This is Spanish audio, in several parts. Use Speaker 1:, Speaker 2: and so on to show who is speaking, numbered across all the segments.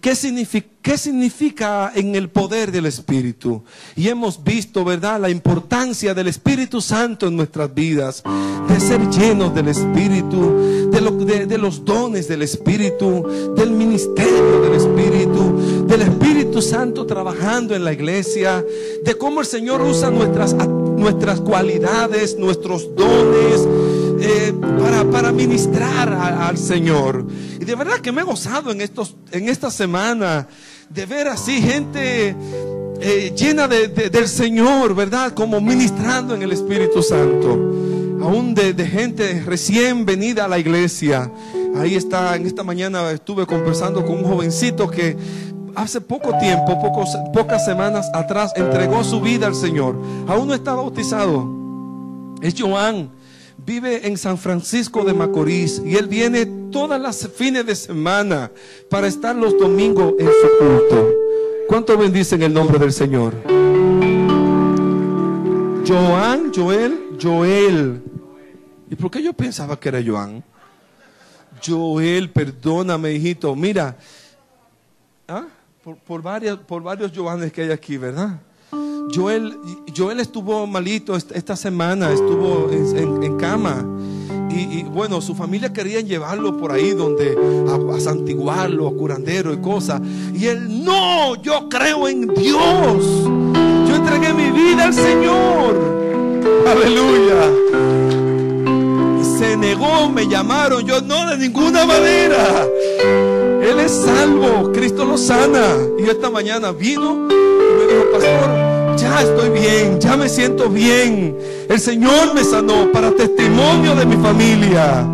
Speaker 1: ¿Qué significa, ¿Qué significa en el poder del Espíritu? Y hemos visto, ¿verdad?, la importancia del Espíritu Santo en nuestras vidas, de ser llenos del Espíritu, de, de los dones del Espíritu, del ministerio del Espíritu, del Espíritu Santo trabajando en la iglesia, de cómo el Señor usa nuestras, nuestras cualidades, nuestros dones eh, para, para, ministrar al Señor. Y de verdad que me he gozado en, estos, en esta semana de ver así gente eh, llena de, del Señor, ¿verdad? Como ministrando en el Espíritu Santo. Aún de, de, gente recién venida a la iglesia. Ahí está, en esta mañana estuve conversando con un jovencito que hace poco tiempo, pocas semanas atrás, entregó su vida al Señor. Aún no está bautizado. Es Joan vive en San Francisco de Macorís y él viene todas las fines de semana para estar los domingos en su culto. ¿Cuánto bendicen el nombre del Señor? Joan, Joel, Joel. ¿Y por qué yo pensaba que era Joan? Joel, perdóname, hijito. Mira, ¿ah? por, por, por varios Joanes que hay aquí, ¿verdad? Joel, Joel estuvo malito esta semana, estuvo en, cama. Y, bueno, su familia quería llevarlo por ahí donde a, a santiguarlo, a curandero y cosas. Y él, no, yo creo en Dios. Yo entregué mi vida al Señor. Aleluya. Se negó, me llamaron. Yo no, de ninguna manera. Él es salvo, Cristo lo sana. Y esta mañana vino y me dijo, pastor, ya estoy bien, ya me siento bien. El Señor me sanó para testimonio de mi familia.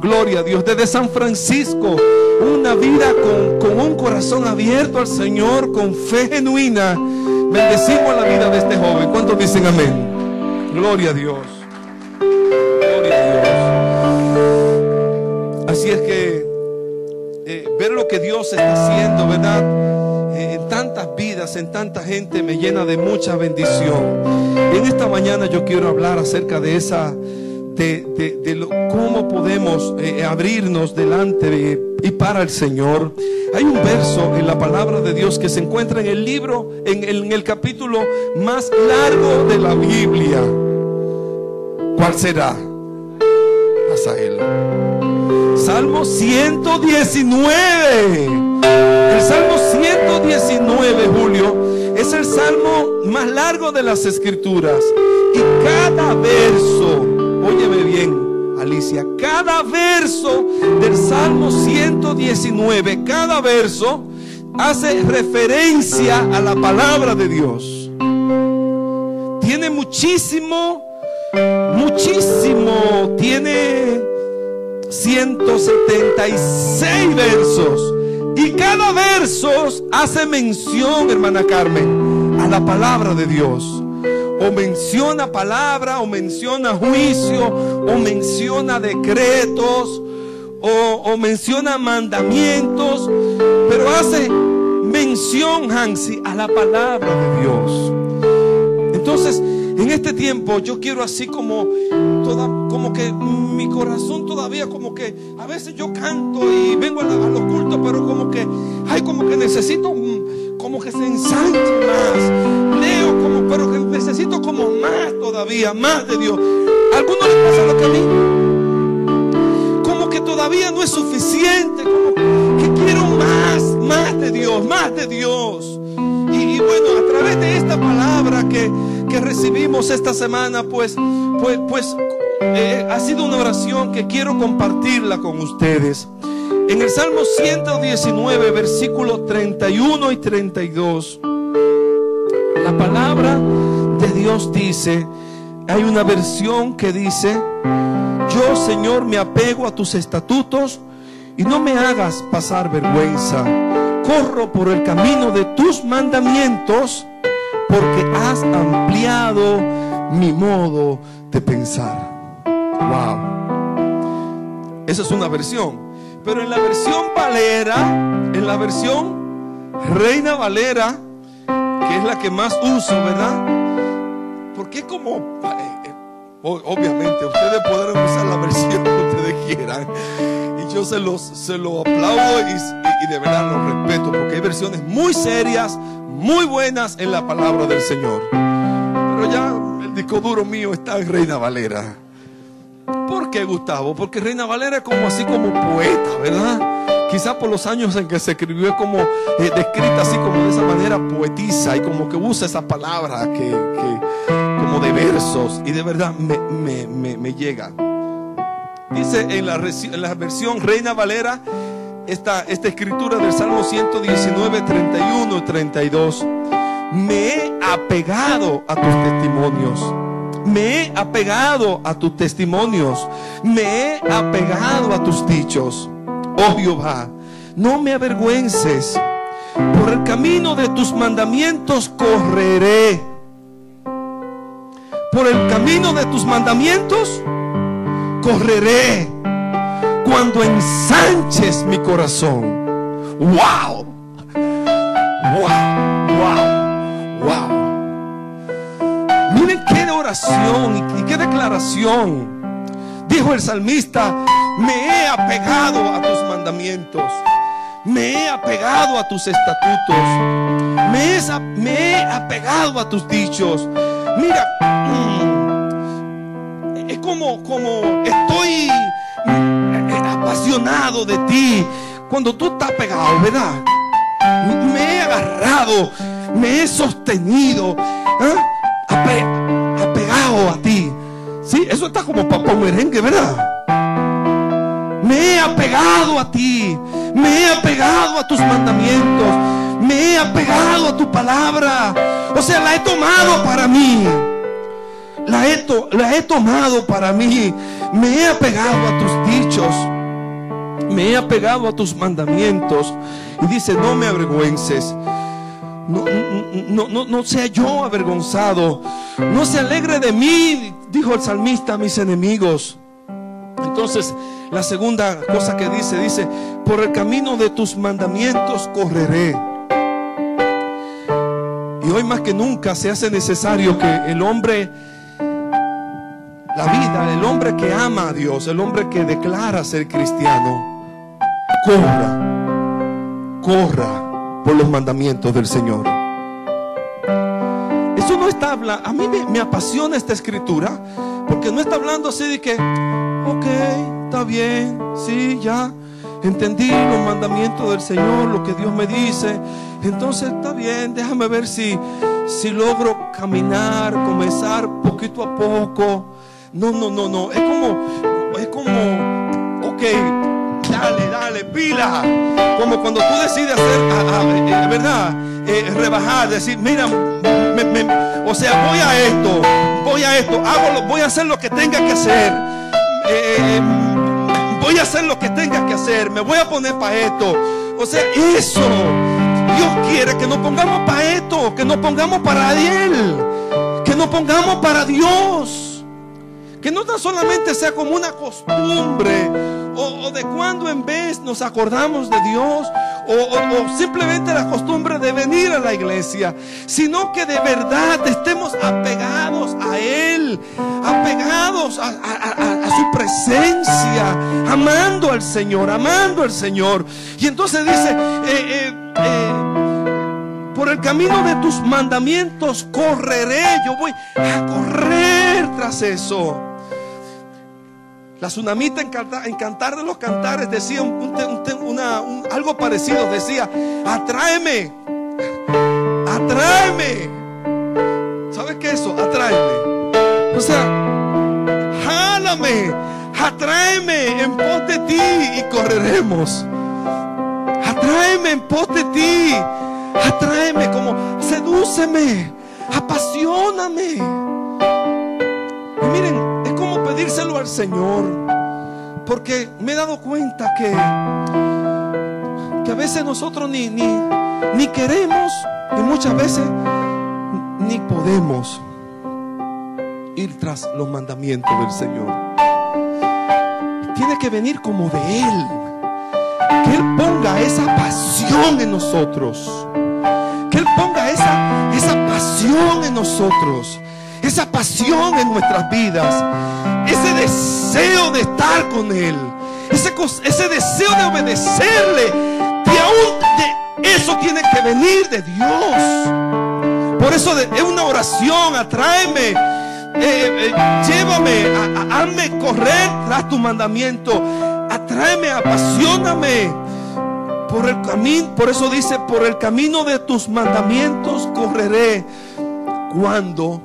Speaker 1: Gloria a Dios. Desde San Francisco, una vida con, un corazón abierto al Señor, con fe genuina. Bendecimos la vida de este joven. ¿Cuántos dicen amén? Gloria a Dios. Gloria a Dios. Así es que eh, ver lo que Dios está haciendo, ¿verdad? En tanta gente, me llena de mucha bendición. En esta mañana yo quiero hablar acerca de esa, de, de, cómo podemos eh, abrirnos delante y para el Señor. Hay un verso en la palabra de Dios que se encuentra en el libro, en el, en el capítulo más largo de la Biblia. ¿Cuál será? Asael. Salmo 119. El Salmo 119, Julio, es el salmo más largo de las escrituras. Y cada verso, óyeme bien, Alicia, cada verso del Salmo 119, cada verso hace referencia a la palabra de Dios. Tiene muchísimo, muchísimo, tiene 176 versos. Y cada verso hace mención, hermana Carmen, a la palabra de Dios. O menciona palabra, o menciona juicio, o menciona decretos, o, menciona mandamientos, pero hace mención, Hansi, a la palabra de Dios. Entonces, en este tiempo yo quiero así como como que mi corazón todavía como que a veces yo canto y vengo a, los cultos, pero como que, ay, como que necesito como que se ensanche más. Leo como, pero que necesito como más todavía, más de Dios. ¿A algunos les pasa lo que a mí? Como que todavía no es suficiente, como que quiero más, más de Dios, más de Dios. Y, bueno, a través de esta palabra que, que recibimos esta semana, pues, pues, pues eh, ha sido una oración que quiero compartirla con ustedes. En el Salmo 119, versículos 31 y 32, la palabra de Dios dice, hay una versión que dice, yo Señor me apego a tus estatutos y no me hagas pasar vergüenza corro por el camino de tus mandamientos porque has ampliado mi modo de pensar. Wow. Esa es una versión. Pero en la versión Valera, en la versión Reina Valera, que es la que más uso, ¿verdad? Porque como, eh, obviamente, ustedes podrán usar la versión que ustedes quieran. Yo se los se lo aplaudo y, de verdad los respeto, porque hay versiones muy serias, muy buenas en la palabra del Señor. Pero ya el disco duro mío está en Reina Valera. ¿Por qué, Gustavo? Porque Reina Valera es como así como poeta, ¿verdad? Quizá por los años en que se escribió es como eh, descrita así como de esa manera poetiza y como que usa esa palabra que, como de versos y de verdad me, llega. Dice en la, versión Reina Valera esta, esta escritura del Salmo 119, 31 y 32. Me he apegado a tus testimonios me he apegado a tus testimonios, me he apegado a tus dichos. Oh Jehová, no me avergüences. Por el camino de tus mandamientos correré. Por el camino de tus mandamientos correré cuando ensanches mi corazón. ¡Wow! ¡Wow! ¡Wow! ¡Wow! y, qué declaración. Dijo el salmista, me he apegado a tus mandamientos, me he apegado a tus estatutos, me he, apegado a tus dichos. Mira, mm, es como, como estoy eh, apasionado de ti cuando tú estás pegado, ¿verdad? Me he agarrado, me he sostenido. ¿eh? a ti. Sí, eso está como papá merengue, ¿verdad? Me he apegado a ti. Me he apegado a tus mandamientos. Me he apegado a tu palabra. O sea, la he tomado para mí. La he, la he tomado para mí. Me he apegado a tus dichos. Me he apegado a tus mandamientos. Y dice, no me avergüences no, no, no, sea yo avergonzado. No se alegre de mí, dijo el salmista a mis enemigos. Entonces, la segunda cosa que dice, dice, por el camino de tus mandamientos correré. Y hoy más que nunca se hace necesario que el hombre, la vida, el hombre que ama a Dios, el hombre que declara ser cristiano, corra, corra por los mandamientos del Señor. Eso no está hablando, a mí me, apasiona esta escritura, porque no está hablando así de que, ok, está bien, sí, ya, entendí los mandamientos del Señor, lo que Dios me dice, entonces está bien, déjame ver si, si logro caminar, comenzar poquito a poco. No, no, no, no, es como, es como, ok, dale, dale, pila. Como cuando tú decides hacer, eh, ¿verdad? Eh, rebajar, decir, mira, o sea, voy a esto, voy a esto, hago, voy a hacer lo que tenga que hacer. Eh, voy a hacer lo que tenga que hacer, me voy a poner para esto. O sea, eso. Dios quiere que nos pongamos para esto, que nos pongamos para Él, que nos pongamos para Dios. Que no tan solamente sea como una costumbre o, de cuando en vez nos acordamos de Dios, o, simplemente la costumbre de venir a la iglesia, sino que de verdad estemos apegados a Él, apegados a, su presencia, amando al Señor, amando al Señor. Y entonces dice, eh, eh, eh, por el camino de tus mandamientos correré, yo voy a correr tras eso. La tsunamita en, Cantar de los Cantares decía algo parecido. Decía, atráeme, atráeme. ¿Sabes qué es eso? Atráeme. O sea, jálame, atráeme en pos de ti y correremos. Atráeme en pos de ti. Atráeme como sedúceme, apasioname. Y miren, pedírselo al Señor. Porque me he dado cuenta que, que a veces nosotros ni, ni, ni queremos y muchas veces ni podemos ir tras los mandamientos del Señor. tiene que venir como de Él. Que Él ponga esa pasión en nosotros. Que Él ponga esa, esa pasión en nosotros. Esa pasión en nuestras vidas. Ese deseo de estar con Él. Ese, ese deseo de obedecerle. De aún eso tiene que venir de Dios. Por eso es una oración. Atráeme. Eh, eh, llévame, hazme correr tras tu mandamiento. Atráeme, apasioname por el camino. Por eso dice, por el camino de tus mandamientos correré. Cuando,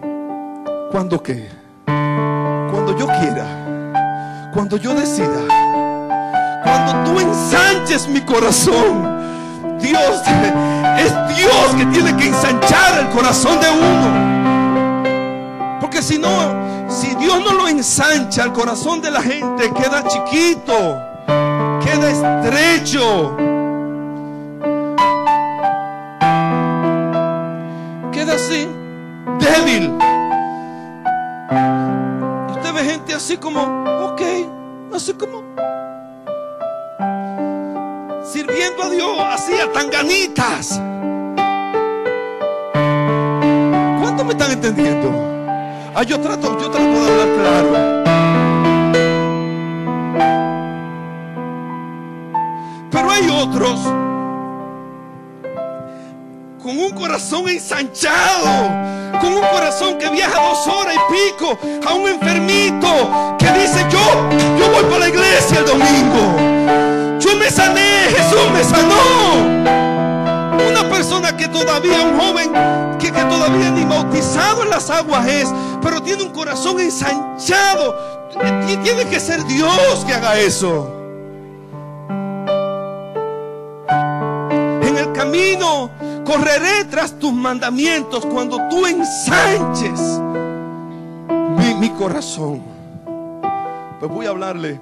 Speaker 1: cuando qué? Cuando yo quiera. Cuando yo decida. Cuando tú ensanches mi corazón. Dios, es Dios que tiene que ensanchar el corazón de uno. Porque si no, si Dios no lo ensancha, el corazón de la gente queda chiquito, queda estrecho. Así como, ok, así como sirviendo a Dios, así a tanganitas. ¿Cuántos me están entendiendo? Ah, yo trato, yo trato de hablar claro. Pero hay otros con un corazón ensanchado, con un corazón que viaja dos horas y pico a un enfermito que dice yo, yo voy para la iglesia el domingo. Yo me sané, Jesús me sanó. Una persona que todavía, un joven que, que todavía ni bautizado en las aguas es, pero tiene un corazón ensanchado. Y tiene que ser Dios que haga eso. En el camino correré tras tus mandamientos cuando tú ensanches mi, mi corazón. Pues voy a hablarle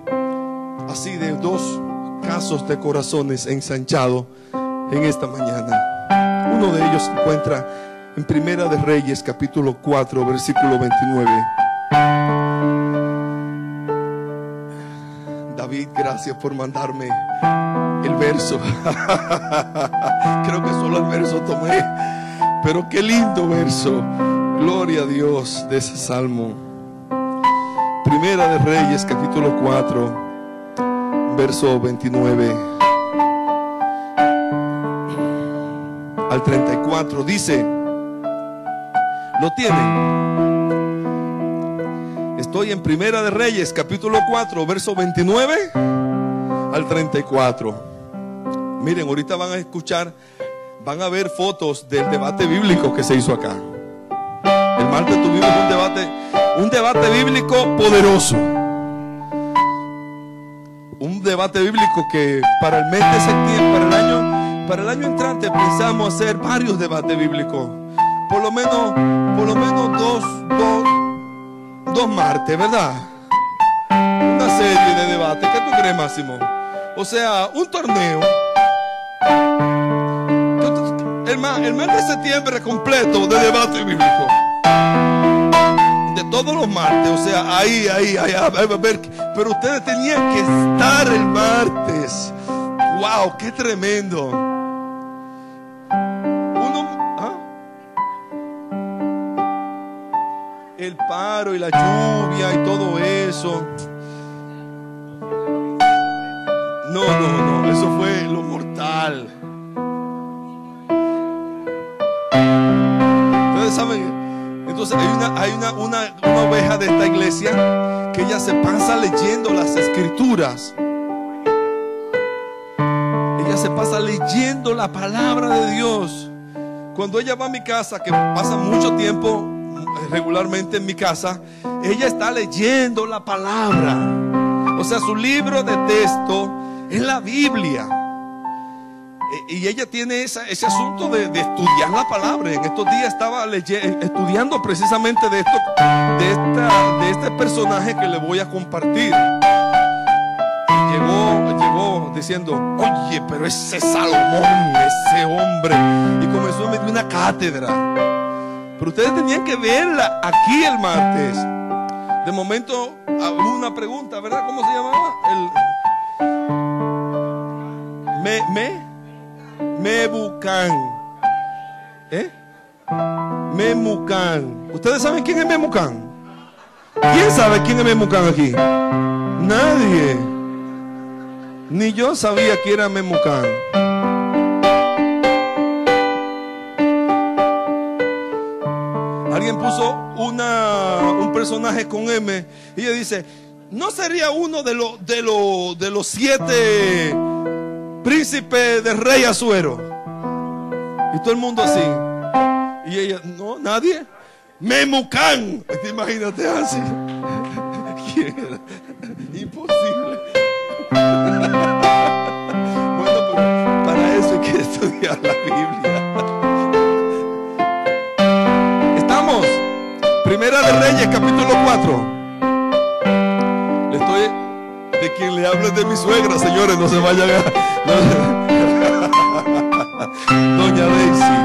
Speaker 1: así de dos casos de corazones ensanchados en esta mañana. Uno de ellos se encuentra en Primera de Reyes, capítulo 4, versículo 29. David, gracias por mandarme el verso. Creo que solo el verso tomé, pero qué lindo verso. Gloria a Dios de ese salmo. Primera de Reyes, capítulo 4, verso 29. al 34. Dice, ¿lo tienen? Estoy en Primera de Reyes, capítulo 4, verso 29 al 34. Miren, ahorita van a escuchar, van a ver fotos del debate bíblico que se hizo acá. El martes tuvimos un debate, un debate bíblico poderoso. Un debate bíblico que para el mes de septiembre, para el año para el año entrante pensamos hacer varios debates bíblicos. Por lo menos, por lo menos dos, dos, dos martes, ¿verdad? Una serie de debates. ¿Qué tú crees, Máximo? O sea, un torneo. El mes, el mes de septiembre completo de debate bíblico. De todos los martes. O sea, ahí, ahí, ahí, a ver. Pero ustedes tenían que estar el martes. ¡Wow! ¡Qué tremendo! el paro y la lluvia y todo eso. No, no, no, eso fue lo mortal. Entonces hay una, oveja de esta iglesia que ella se pasa leyendo las escrituras. Ella se pasa leyendo la palabra de Dios. Cuando ella va a mi casa, que pasa mucho tiempo regularmente en mi casa, ella está leyendo la palabra. O sea, su libro de texto es la Biblia. Y ella tiene ese asunto de, estudiar la palabra. En estos días estaba estudiando precisamente de esto, de, esta, de este personaje que le voy a compartir. Y llegó, llegó diciendo, oye, pero ese Salomón, ese hombre. Y comenzó a meter una cátedra. Pero ustedes tenían que verla aquí el martes. De momento, una pregunta, ¿verdad? ¿Cómo se llamaba? El... Me, me, Mebucan. ¿Eh? Memucan. ¿Ustedes saben quién es Memucan? ¿Quién sabe quién es Memucan aquí? Nadie. Ni yo sabía que era Memucan. Alguien puso una, un personaje con M y ella dice, ¿no sería uno de, los de, de los siete príncipes del rey Azuero? Y todo el mundo así. Y ella, no, nadie. Memucán. Imagínate así. Imposible. bueno, pero para eso hay que estudiar la Biblia. Estamos. Primera de Reyes, capítulo 4. De quien le hablo de mi suegra, señores, no se vayan a. Doña Daisy.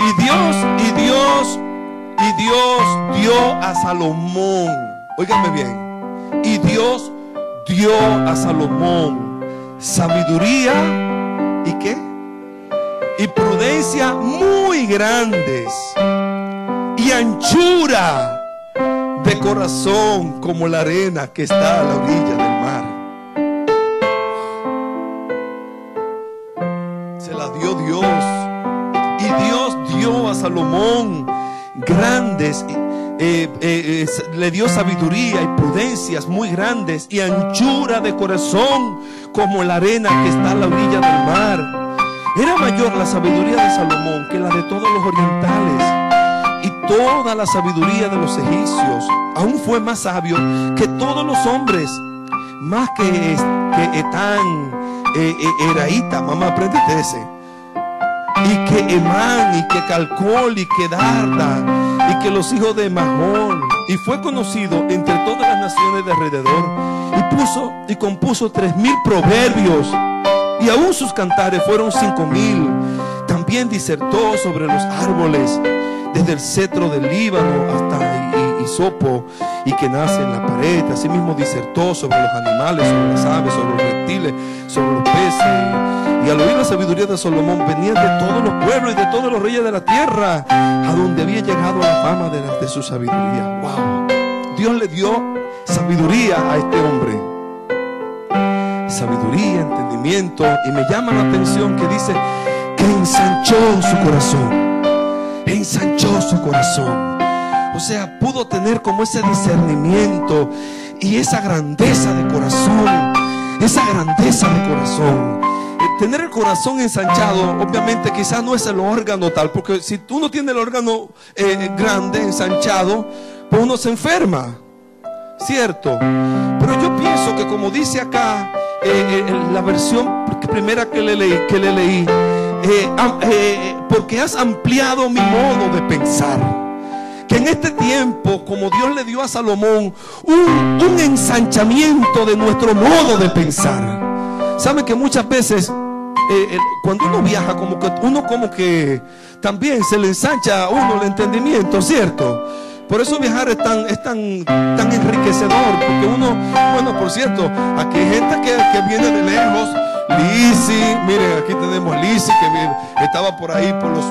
Speaker 1: Y Dios, y Dios, y Dios dio a Salomón. Óigame bien. Y Dios dio a Salomón sabiduría y qué? Y prudencia muy grandes. Y anchura corazón como la arena que está a la orilla del mar. Se la dio Dios a Salomón grandes, eh, eh, eh, le dio sabiduría y prudencias muy grandes y anchura de corazón como la arena que está a la orilla del mar. Era mayor la sabiduría de Salomón que la de todos los orientales y toda la sabiduría de los egipcios. Aún fue más sabio que todos los hombres, más que, que Etán, Eraíta, mamá, apréndete ese y que Emán, y que Calcol, y que Darda, y que los hijos de Mahón, y fue conocido entre todas las naciones de alrededor, y puso y compuso tres mil proverbios, y aún sus cantares fueron cinco mil. También disertó sobre los árboles, desde el cetro del Líbano hasta Isopo, y que nace en la pared. Asimismo disertó sobre los animales, sobre las aves, sobre los reptiles, sobre los peces y al oír la sabiduría de Salomón venían de todos los pueblos y de todos los reyes de la tierra, a donde había llegado la fama de, de su sabiduría. Wow. Dios le dio sabiduría a este hombre. Sabiduría, entendimiento. Y me llama la atención que dice que ensanchó su corazón. Ensanchó su corazón. O sea, pudo tener como ese discernimiento y esa grandeza de corazón. Esa grandeza de corazón tener el corazón ensanchado, obviamente quizás no es el órgano tal, porque si uno tiene el órgano eh, grande, ensanchado, pues uno se enferma, ¿cierto? Pero yo pienso que como dice acá eh, eh, la versión primera que le leí, que le leí porque has ampliado mi modo de pensar que en este tiempo, como Dios le dio a Salomón, un, un, ensanchamiento de nuestro modo de pensar. Sabe que muchas veces eh, cuando uno viaja, como que uno como que también se le ensancha a uno el entendimiento, ¿cierto? Por eso viajar es tan, es tan, tan enriquecedor, porque uno, bueno, por cierto, aquí hay gente que, que viene de lejos, Lisi, miren, aquí tenemos Lisi, que estaba por ahí, por los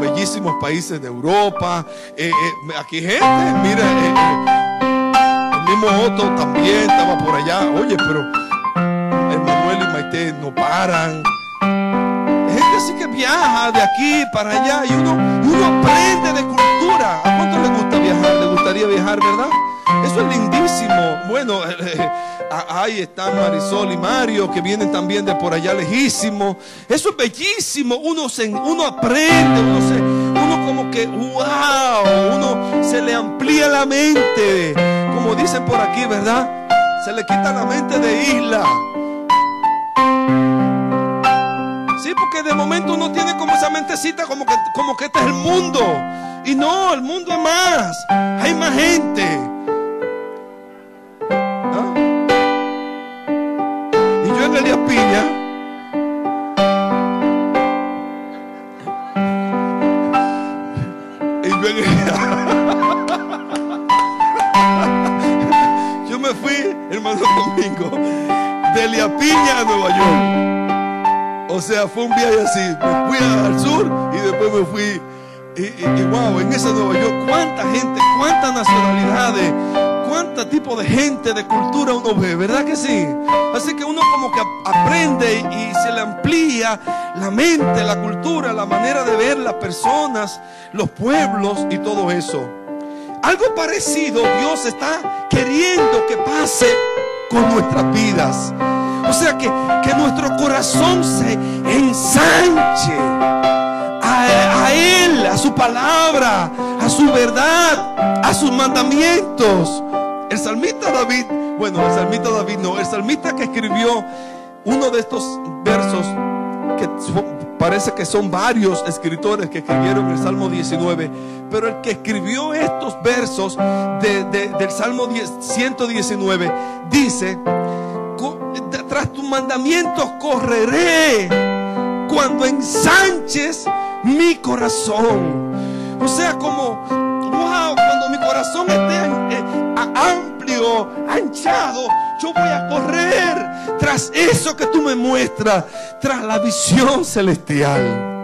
Speaker 1: bellísimos países de Europa, eh, eh, aquí gente, mire, el mismo Otto también estaba por allá, oye, pero Manuel y Maite no paran, gente así que viaja de aquí para allá y uno, uno aprende de cultura. ¿A cuánto le gusta viajar? ¿Le gustaría viajar, verdad? Eso es lindísimo. Bueno, eh, ahí están Marisol y Mario que vienen también de por allá lejísimo. Eso es bellísimo. Uno, se, uno aprende, uno, se, uno como que, wow, uno se le amplía la mente. Como dicen por aquí, ¿verdad? Se le quita la mente de isla. Sí, porque de momento uno tiene como esa mentecita como que, como que este es el mundo. Y no, el mundo es más. Hay más gente. Santo Domingo, de Liapiña a Nueva York. O sea, fue un viaje así. Me fui al sur y después me fui. Y, y, wow, en esa Nueva York, cuánta gente, cuántas nacionalidades, cuánto tipo de gente, de cultura uno ve, ¿verdad que sí? Así que uno como que aprende y se le amplía la mente, la cultura, la manera de ver las personas, los pueblos y todo eso. Algo parecido Dios está queriendo que pase con nuestras vidas. O sea, que, que nuestro corazón se ensanche a, Él, a su palabra, a su verdad, a sus mandamientos. El salmista David, bueno, el salmista David no, el salmista que escribió uno de estos versos, que parece que son varios escritores que escribieron el Salmo 19, pero el que escribió estos versos de, de, del Salmo 10, 119 dice, tras tus mandamientos correré cuando ensanches mi corazón. O sea, como, wow, cuando mi corazón esté eh, amplio, anchado, yo voy a correr tras eso que tú me muestras, tras la visión celestial.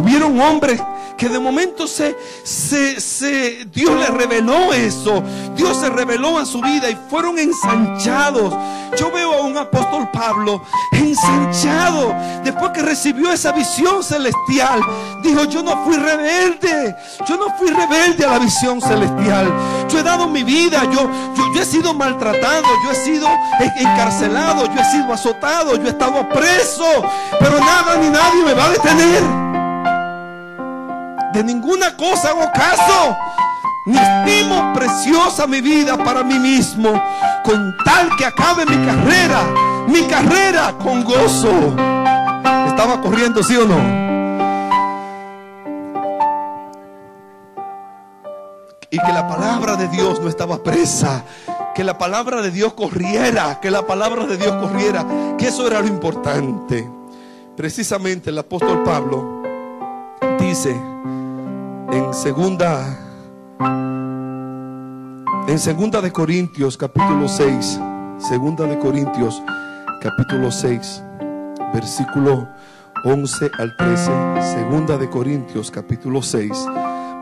Speaker 1: Hubieron hombres que de momento se, se, se, Dios le reveló eso. Dios se reveló a su vida y fueron ensanchados. Yo veo a un apóstol Pablo ensanchado después que recibió esa visión celestial. Dijo, yo no fui rebelde. Yo no fui rebelde a la visión celestial. Yo he dado mi vida. Yo, yo, yo he sido maltratado. Yo he sido encarcelado. Yo he sido azotado. Yo he estado preso. Pero nada ni nadie me va a detener. De ninguna cosa hago caso. Ni estimo preciosa mi vida para mí mismo, con tal que acabe mi carrera, mi carrera con gozo. ¿Estaba corriendo, sí o no? Y que la palabra de Dios no estaba presa, que la palabra de Dios corriera, que la palabra de Dios corriera, que eso era lo importante. Precisamente el apóstol Pablo dice, en segunda en segunda de Corintios capítulo 6 segunda de Corintios capítulo 6 versículo 11 al 13 segunda de Corintios capítulo 6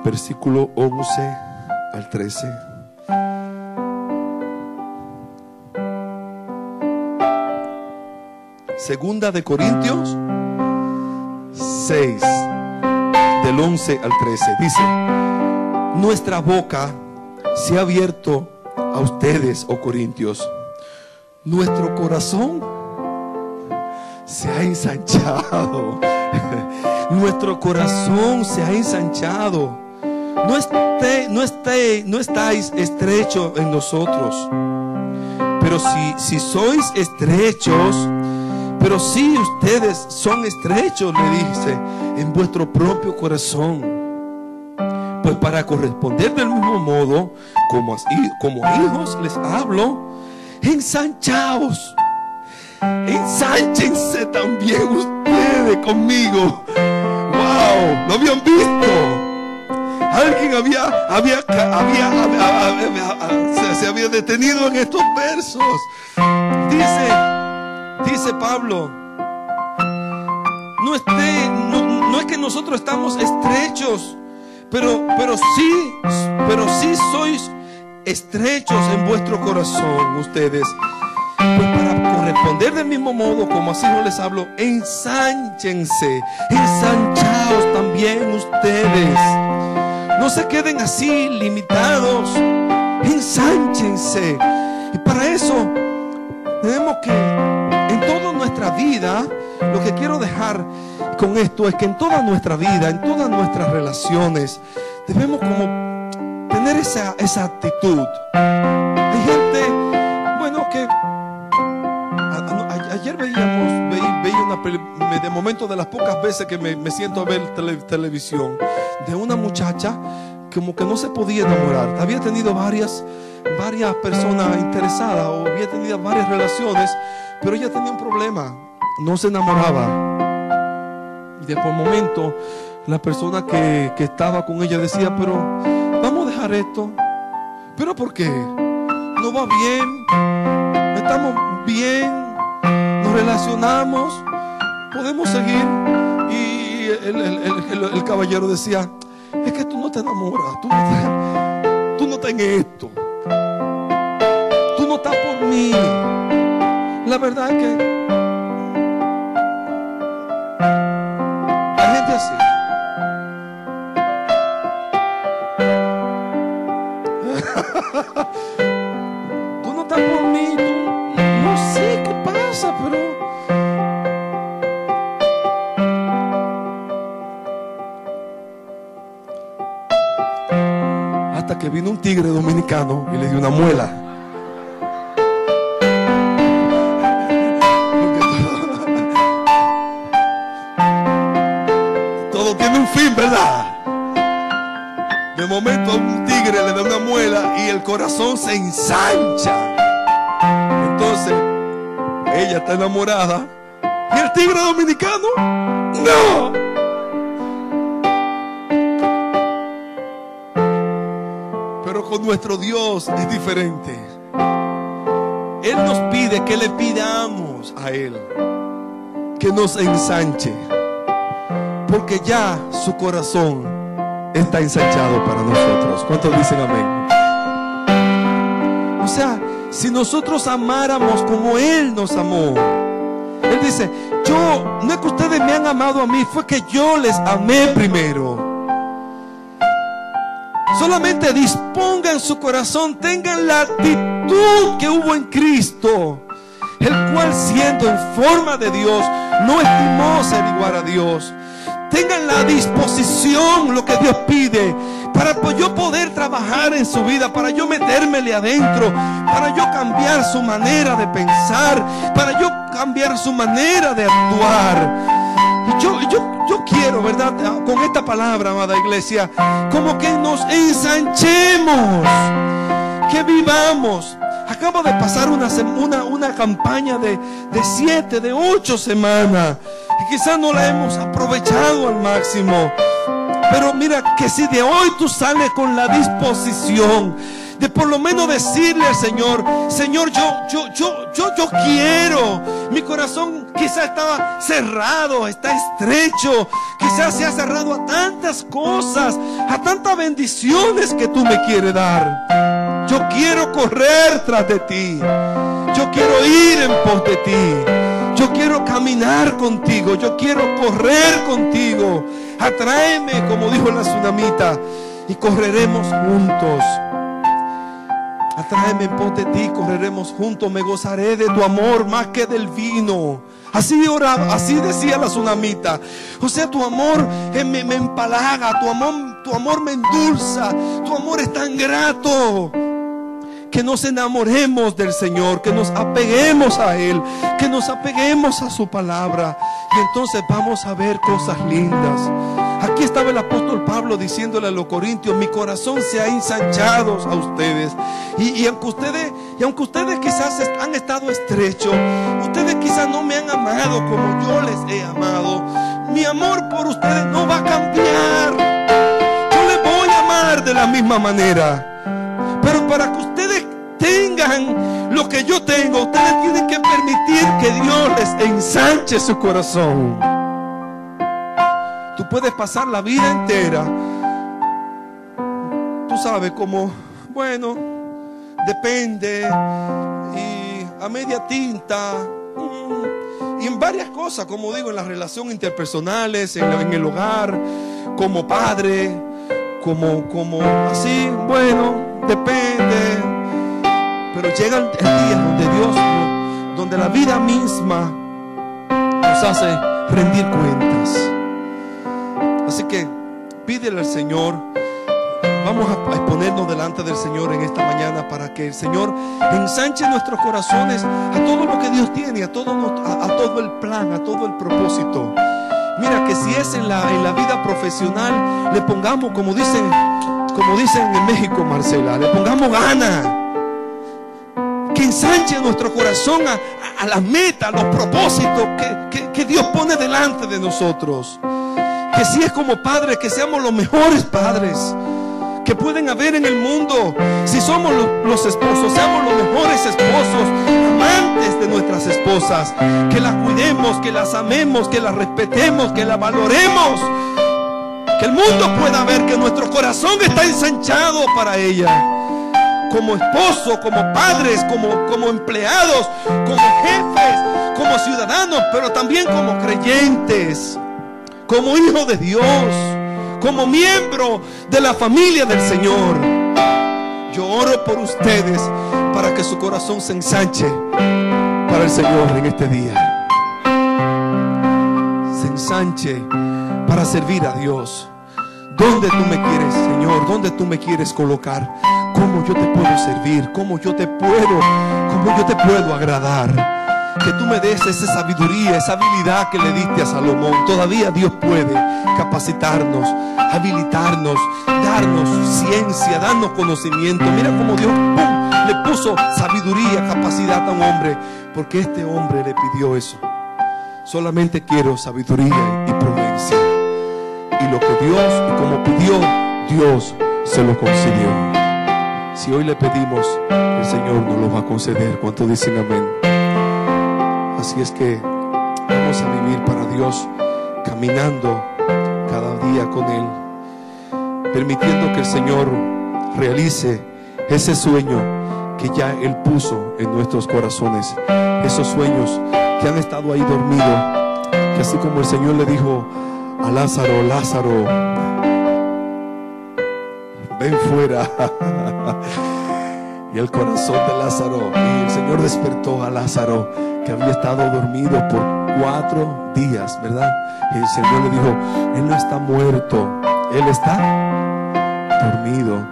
Speaker 1: versículo 11 al 13 segunda de Corintios 6 del 11 al 13. Dice, nuestra boca se ha abierto a ustedes, oh Corintios. Nuestro corazón se ha ensanchado. Nuestro corazón se ha ensanchado. No, esté, no, esté, no estáis estrechos en nosotros. Pero si, si sois estrechos, pero si ustedes son estrechos, le dice, en vuestro propio corazón. Pues para corresponder del mismo modo, como, como hijos les hablo, ensanchaos. Ensánchense también ustedes conmigo. Wow, lo habían visto. Alguien había, había, había, se, había detenido en estos versos. Dice, dice Pablo, no, es que nosotros estamos estrechos, pero, pero sí, pero sí sois estrechos en vuestro corazón ustedes. Pues para corresponder del mismo modo, como así no les hablo, ensánchense, ensanchaos también ustedes. No se queden así limitados, ensánchense. Y para eso tenemos que nuestra vida, lo que quiero dejar con esto es que en toda nuestra vida, en todas nuestras relaciones, debemos como tener esa, esa actitud. Hay gente, bueno, que ayer veíamos, veía, veía una de momento de las pocas veces que me, me siento a ver tele, televisión, de una muchacha como que no se podía enamorar. Había tenido varias, varias personas interesadas o había tenido varias relaciones, pero ella tenía un problema, no se enamoraba. Y de por momento la persona que, que estaba con ella decía, pero vamos a dejar esto. ¿Pero por qué? No va bien. Me relacionamos, podemos seguir. Y el, caballero decía, es que tú no te enamoras, tú no, tú no estás en esto, tú no estás por mí. La verdad que nos ensanche. Porque ya su corazón está ensanchado para nosotros. ¿Cuántos dicen amén? O sea, si nosotros amáramos como Él nos amó, Él dice, yo, no es que ustedes me han amado a mí, fue que yo les amé primero. Solamente dispongan su corazón, tengan la actitud que hubo en Cristo, el cual siendo en forma de Dios, no estimó ser igual a Dios tengan la disposición, lo que Dios pide, para yo poder trabajar en su vida, para yo metérmele adentro, para yo cambiar su manera de pensar, para yo cambiar su manera de actuar. Yo, yo, yo quiero, ¿verdad? Con esta palabra, amada iglesia, como que nos ensanchemos, que vivamos. Acabo de pasar una, una, una campaña de, de siete, de ocho semanas quizás no la hemos aprovechado al máximo. Pero mira que si de hoy tú sales con la disposición de por lo menos decirle al Señor, Señor, yo, yo, yo, yo, yo quiero. Mi corazón quizás estaba cerrado, está estrecho, quizás se ha cerrado a tantas cosas, a tantas bendiciones que tú me quieres dar. Yo quiero correr tras de ti. Yo quiero ir en pos de ti. Yo quiero caminar contigo, yo quiero correr contigo. Atráeme, como dijo la tsunamita, y correremos juntos. Atráeme en pos de ti, correremos juntos. Me gozaré de tu amor más que del vino. Así oraba, así decía la tsunamita. O sea, tu amor me, me empalaga, tu amor, tu amor me endulza, tu amor es tan grato que nos enamoremos del Señor, que nos apeguemos a Él, que nos apeguemos a su palabra. Y entonces vamos a ver cosas lindas. Aquí estaba el apóstol Pablo diciéndole a los corintios, mi corazón se ha ensanchado a ustedes. Y, aunque ustedes, y aunque ustedes quizás han estado estrechos, ustedes quizás no me han amado como yo les he amado, mi amor por ustedes no va a cambiar. Yo les voy a amar de la misma manera. Pero para que ustedes tengan lo que yo tengo, ustedes tienen que permitir que Dios les ensanche su corazón. Tú puedes pasar la vida entera, tú sabes, como, bueno, depende, y a media tinta, mm, y en varias cosas, como digo, en las relaciones interpersonales, en, en el hogar, como padre, como, como así, bueno, depende. Pero llega el día donde Dios, donde la vida misma nos hace rendir cuentas. Así que pídele al Señor. Vamos a exponernos delante del Señor en esta mañana para que el Señor ensanche nuestros corazones a todo lo que Dios tiene, a todo, a, todo el plan, a todo el propósito. Mira que si es en la, en la vida profesional, le pongamos, como dicen como dicen en México, Marcela, le pongamos ganas. Ensanche nuestro corazón a, la meta, a los propósitos que, Dios pone delante de nosotros. Que si es como padres, que seamos los mejores padres que pueden haber en el mundo. Si somos los, esposos, seamos los mejores esposos, amantes de nuestras esposas, que las cuidemos, que las amemos, que las respetemos, que las valoremos. Que el mundo pueda ver que nuestro corazón está ensanchado para ella. Como esposo, como padres, como, como empleados, como jefes, como ciudadanos, pero también como creyentes, como hijos de Dios, como miembro de la familia del Señor. Yo oro por ustedes para que su corazón se ensanche para el Señor en este día. Se ensanche para servir a Dios. ¿Dónde tú me quieres, Señor? ¿Dónde tú me quieres colocar? ¿Cómo yo te puedo servir? ¿Cómo yo te puedo? ¿Cómo yo te puedo agradar? Que tú me des esa sabiduría, esa habilidad que le diste a Salomón. Todavía Dios puede capacitarnos, habilitarnos, darnos ciencia, darnos conocimiento. Mira cómo Dios le puso sabiduría, capacidad a un hombre, porque este hombre le pidió eso. Solamente quiero sabiduría y prudencia. Y lo que Dios, y como pidió, Dios se lo concedió. Si hoy le pedimos, el Señor nos lo va a conceder. ¿Cuánto dicen amén? Así es que vamos a vivir para Dios, caminando cada día con Él, permitiendo que el Señor realice ese sueño que ya Él puso en nuestros corazones. Esos sueños que han estado ahí dormidos, que así como el Señor le dijo a Lázaro, Lázaro, ven fuera. y el corazón de Lázaro, y el Señor despertó a Lázaro, que había estado dormido por cuatro días, ¿verdad? Y el Señor le dijo, Él no está muerto, Él está dormido.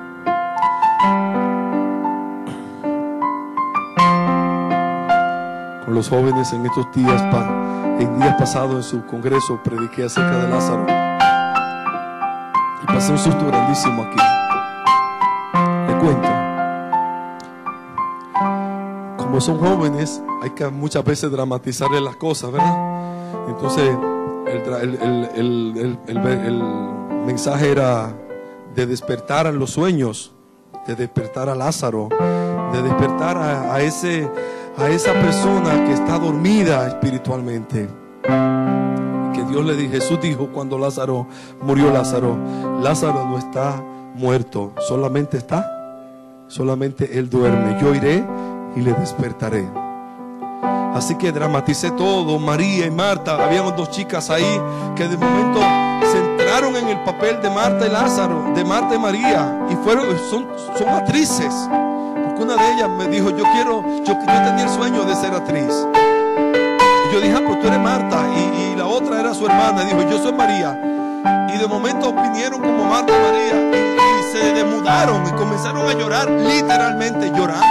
Speaker 1: Con los jóvenes en estos días, en días pasados en su congreso, prediqué acerca de Lázaro. Y pasé un susto grandísimo aquí. Como son jóvenes, hay que muchas veces dramatizarle las cosas, ¿verdad? Entonces, el, mensaje era de despertar a los sueños, de despertar a Lázaro, de despertar a, a, ese, a esa persona que está dormida espiritualmente. Que Dios le dijo, Jesús dijo cuando Lázaro murió Lázaro, Lázaro no está muerto, solamente está, solamente él duerme. Yo iré y le despertaré. Así que dramaticé todo. María y Marta, habíamos dos chicas ahí que de momento se entraron en el papel de Marta y Lázaro, de Marta y María, y fueron, son, son actrices. Porque una de ellas me dijo, yo quiero, yo, yo tenía el sueño de ser actriz. Y yo dije, ah, pues tú eres Marta. Y, y, la otra era su hermana. Y dijo, yo soy María. Y de momento vinieron como Marta y María se demudaron y comenzaron a llorar, literalmente llorando.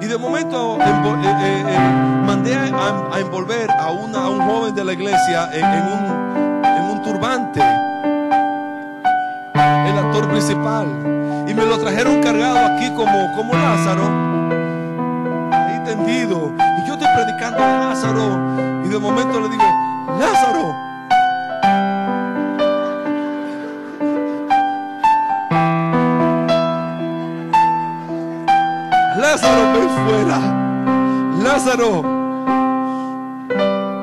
Speaker 1: Y de momento eh, eh, eh, mandé a, envolver a, una, a un joven de la iglesia en, en, un, en un turbante, el actor principal. Y me lo trajeron cargado aquí como, como Lázaro, ahí tendido. Y yo estoy predicando a Lázaro. Y de momento le digo, Lázaro. Lázaro, ven fuera. Lázaro.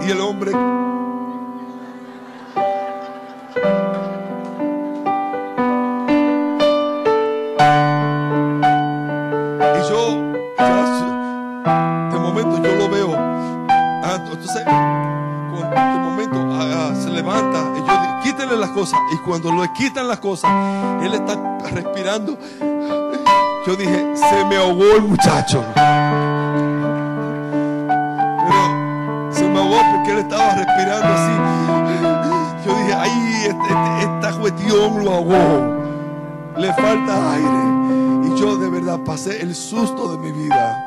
Speaker 1: Y el hombre y yo de momento yo lo veo. Ah, entonces, de momento ah, se levanta y yo digo, quítenle las cosas. Y cuando le quitan las cosas, él está respirando. Yo dije, se me ahogó el muchacho. Pero se me ahogó porque él estaba respirando así. Yo dije, ay, este, este, esta cuestión lo ahogó. Le falta aire. Y yo de verdad pasé el susto de mi vida.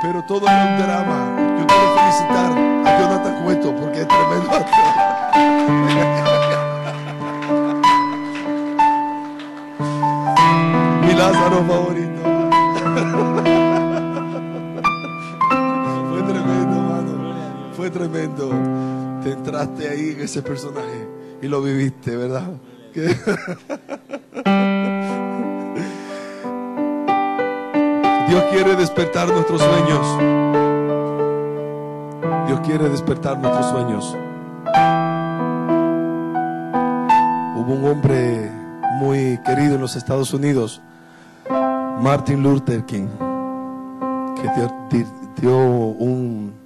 Speaker 1: Pero todo era un drama. Yo quiero felicitar a Jonathan Cueto porque es tremendo Mi Lázaro favorito. Fue tremendo. Te entraste ahí en ese personaje y lo viviste, ¿verdad? Dios quiere despertar nuestros sueños. Dios quiere despertar nuestros sueños. Hubo un hombre muy querido en los Estados Unidos, Martin Luther King, que dio, dio un,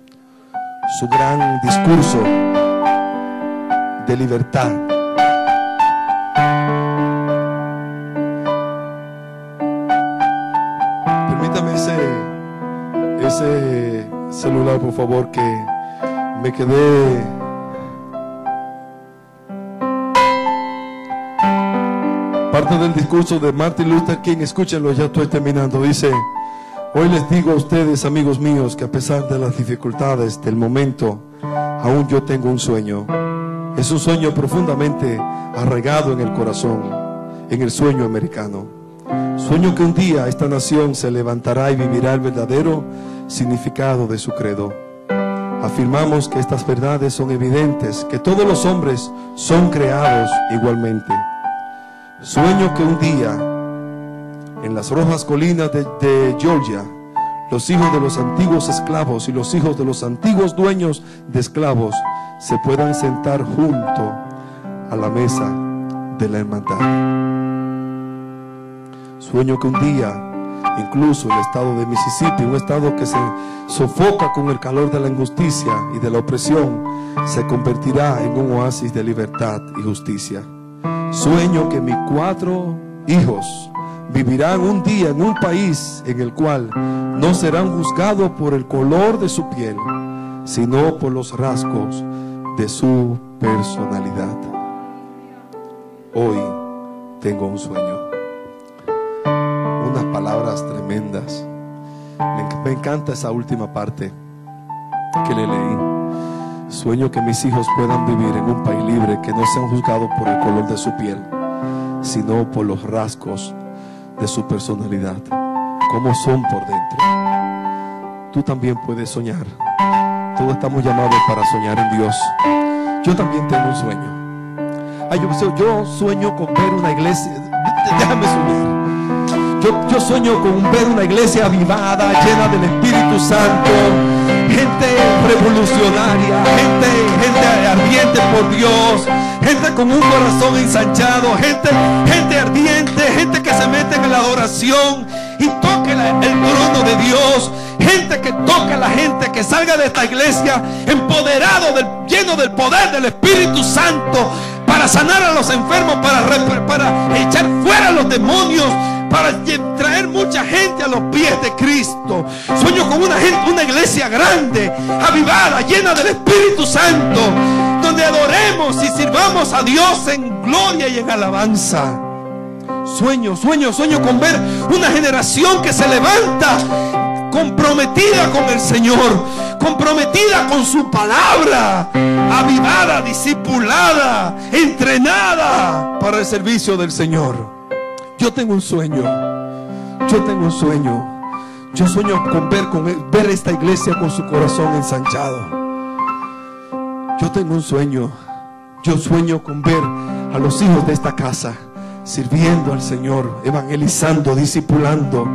Speaker 1: su gran discurso de libertad. Permítame ese, ese celular, por favor, que me quedé parte del discurso de Martin Luther King, escúchenlo, ya estoy terminando, dice, hoy les digo a ustedes, amigos míos, que a pesar de las dificultades del momento, aún yo tengo un sueño. Es un sueño profundamente arraigado en el corazón, en el sueño americano. Sueño que un día esta nación se levantará y vivirá el verdadero significado de su credo. Afirmamos que estas verdades son evidentes, que todos los hombres son creados igualmente. Sueño que un día, en las rojas colinas de, Georgia, los hijos de los antiguos esclavos y los hijos de los antiguos dueños de esclavos se puedan sentar junto a la mesa de la hermandad. Sueño que un día, incluso el estado de Mississippi, un estado que se sofoca con el calor de la injusticia y de la opresión, se convertirá en un oasis de libertad y justicia. Sueño que mis cuatro hijos vivirán un día en un país en el cual no serán juzgados por el color de su piel, sino por los rasgos de su personalidad. Hoy tengo un sueño. Unas palabras tremendas. Me, encanta esa última parte que le leí. Sueño que mis hijos puedan vivir en un país libre, que no sean juzgados por el color de su piel, sino por los rasgos de su personalidad, como son por dentro. Tú también puedes soñar. Todos estamos llamados para soñar en Dios. Yo también tengo un sueño. Ay, yo, yo, sueño con ver una iglesia. Déjame soñar. Yo, yo sueño con ver una iglesia avivada, llena del Espíritu Santo. Gente revolucionaria, gente, gente ardiente por Dios, gente con un corazón ensanchado, gente, gente ardiente, gente que se mete en la adoración y toque el trono de Dios. Gente que toca a la gente, que salga de esta iglesia empoderado, del, lleno del poder del Espíritu Santo, para sanar a los enfermos, para, para echar fuera a los demonios, para traer mucha gente a los pies de Cristo. Sueño con una gente, una iglesia grande, avivada, llena del Espíritu Santo, donde adoremos y sirvamos a Dios en gloria y en alabanza. Sueño, sueño, sueño con ver una generación que se levanta comprometida con el Señor, comprometida con su palabra, avivada, discipulada, entrenada para el servicio del Señor. Yo tengo un sueño, yo tengo un sueño. Yo sueño con ver, con ver esta iglesia con su corazón ensanchado. Yo tengo un sueño. Yo sueño con ver a los hijos de esta casa sirviendo al Señor, evangelizando, discipulando,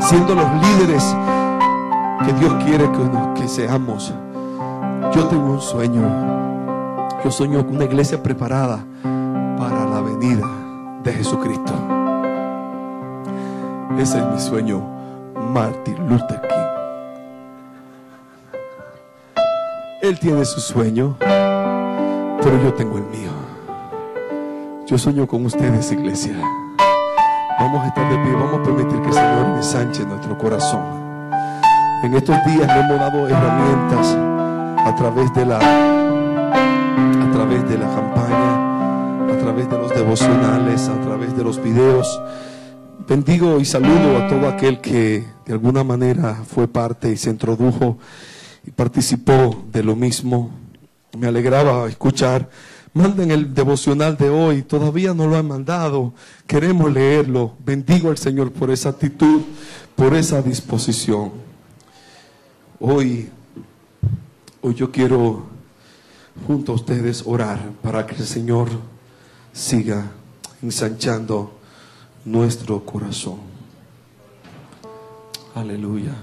Speaker 1: siendo los líderes que Dios quiere que, que seamos. Yo tengo un sueño. Yo sueño con una iglesia preparada para la venida de Jesucristo. Ese es mi sueño, Martin Luther King. Él tiene su sueño, pero yo tengo el mío. Yo sueño con ustedes, iglesia. Vamos a estar de pie, vamos a permitir que el Señor ensanche nuestro corazón. En estos días le hemos dado herramientas a través de la a través de la campaña, a través de los devocionales, a través de los videos. Bendigo y saludo a todo aquel que de alguna manera fue parte y se introdujo y participó de lo mismo. Me alegraba escuchar Manden el devocional de hoy. Todavía no lo han mandado. Queremos leerlo. Bendigo al Señor por esa actitud, por esa disposición. Hoy, hoy yo quiero junto a ustedes orar para que el Señor siga ensanchando nuestro corazón. Aleluya.